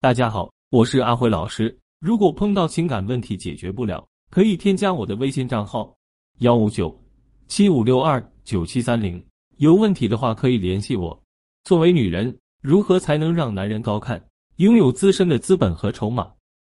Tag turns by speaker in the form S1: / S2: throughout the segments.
S1: 大家好，我是阿辉老师。如果碰到情感问题解决不了，可以添加我的微信账号幺五九七五六二九七三零。有问题的话可以联系我。作为女人，如何才能让男人高看，拥有自身的资本和筹码？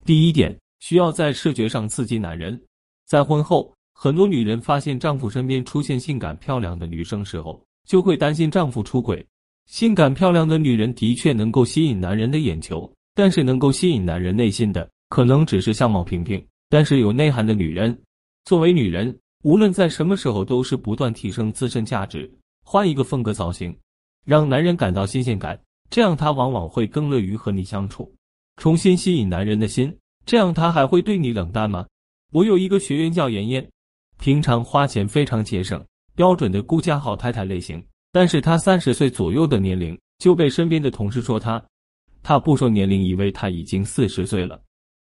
S1: 第一点，需要在视觉上刺激男人。在婚后，很多女人发现丈夫身边出现性感漂亮的女生时候，就会担心丈夫出轨。性感漂亮的女人的确能够吸引男人的眼球，但是能够吸引男人内心的，可能只是相貌平平但是有内涵的女人。作为女人，无论在什么时候，都是不断提升自身价值，换一个风格造型，让男人感到新鲜感，这样他往往会更乐于和你相处，重新吸引男人的心。这样他还会对你冷淡吗？我有一个学员叫妍妍，平常花钱非常节省，标准的顾家好太太类型。但是她三十岁左右的年龄就被身边的同事说她，她不说年龄，以为她已经四十岁了。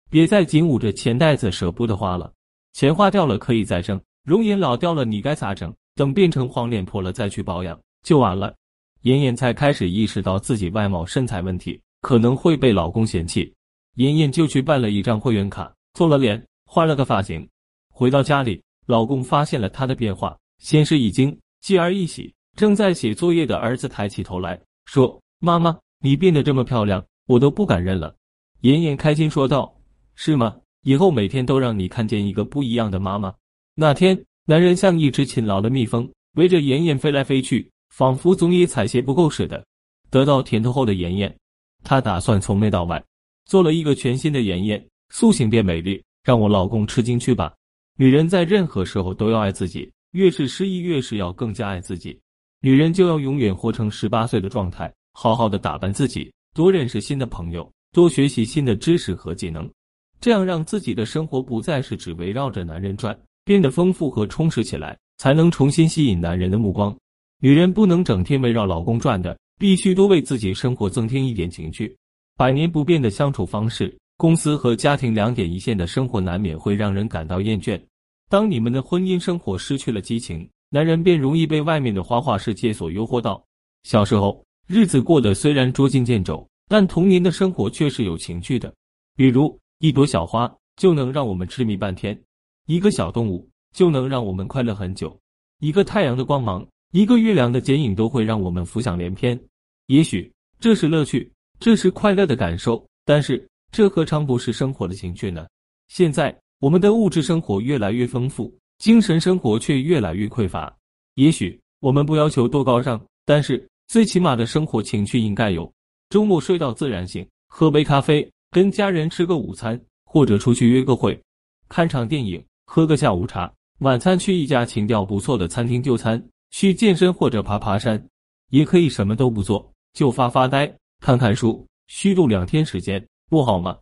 S1: 别再紧捂着钱袋子舍不得花了，钱花掉了可以再挣，容颜老掉了你该咋整？等变成黄脸婆了再去保养就晚了。妍妍才开始意识到自己外貌身材问题可能会被老公嫌弃，妍妍就去办了一张会员卡，做了脸，换了个发型。回到家里，老公发现了她的变化，先是一惊，继而一喜。正在写作业的儿子抬起头来说：“妈妈，你变得这么漂亮，我都不敢认了。”妍妍开心说道：“是吗？以后每天都让你看见一个不一样的妈妈。”那天，男人像一只勤劳的蜜蜂，围着妍妍飞来飞去，仿佛总也采撷不够似的。得到甜头后的妍妍，她打算从内到外做了一个全新的妍妍，塑形变美丽，让我老公吃惊去吧。女人在任何时候都要爱自己，越是失意，越是要更加爱自己。女人就要永远活成十八岁的状态，好好的打扮自己，多认识新的朋友，多学习新的知识和技能，这样让自己的生活不再是只围绕着男人转，变得丰富和充实起来，才能重新吸引男人的目光。女人不能整天围绕老公转的，必须多为自己生活增添一点情趣。百年不变的相处方式，公司和家庭两点一线的生活，难免会让人感到厌倦。当你们的婚姻生活失去了激情。男人便容易被外面的花花世界所诱惑到。小时候日子过得虽然捉襟见肘，但童年的生活却是有情趣的。比如一朵小花就能让我们痴迷半天，一个小动物就能让我们快乐很久，一个太阳的光芒，一个月亮的剪影都会让我们浮想联翩。也许这是乐趣，这是快乐的感受，但是这何尝不是生活的情趣呢？现在我们的物质生活越来越丰富。精神生活却越来越匮乏。也许我们不要求多高尚，但是最起码的生活情趣应该有。周末睡到自然醒，喝杯咖啡，跟家人吃个午餐，或者出去约个会，看场电影，喝个下午茶。晚餐去一家情调不错的餐厅就餐，去健身或者爬爬山，也可以什么都不做，就发发呆，看看书，虚度两天时间，不好吗？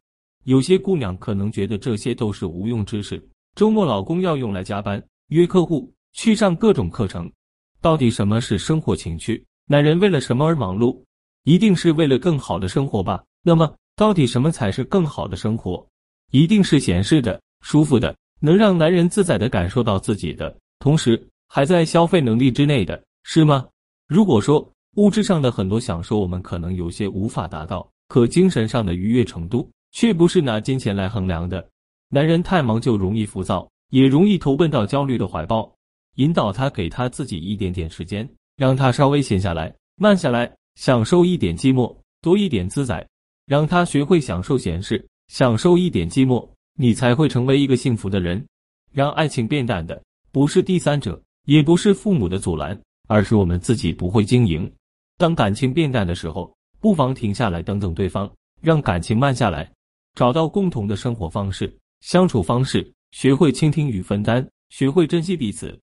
S1: 有些姑娘可能觉得这些都是无用之事。周末，老公要用来加班、约客户、去上各种课程。到底什么是生活情趣？男人为了什么而忙碌？一定是为了更好的生活吧？那么，到底什么才是更好的生活？一定是闲适的、舒服的，能让男人自在的感受到自己的，同时还在消费能力之内的，是吗？如果说物质上的很多享受我们可能有些无法达到，可精神上的愉悦程度却不是拿金钱来衡量的。男人太忙就容易浮躁，也容易投奔到焦虑的怀抱。引导他，给他自己一点点时间，让他稍微闲下来、慢下来，享受一点寂寞，多一点自在。让他学会享受闲适，享受一点寂寞，你才会成为一个幸福的人。让爱情变淡的，不是第三者，也不是父母的阻拦，而是我们自己不会经营。当感情变淡的时候，不妨停下来，等等对方，让感情慢下来，找到共同的生活方式。相处方式，学会倾听与分担，学会珍惜彼此。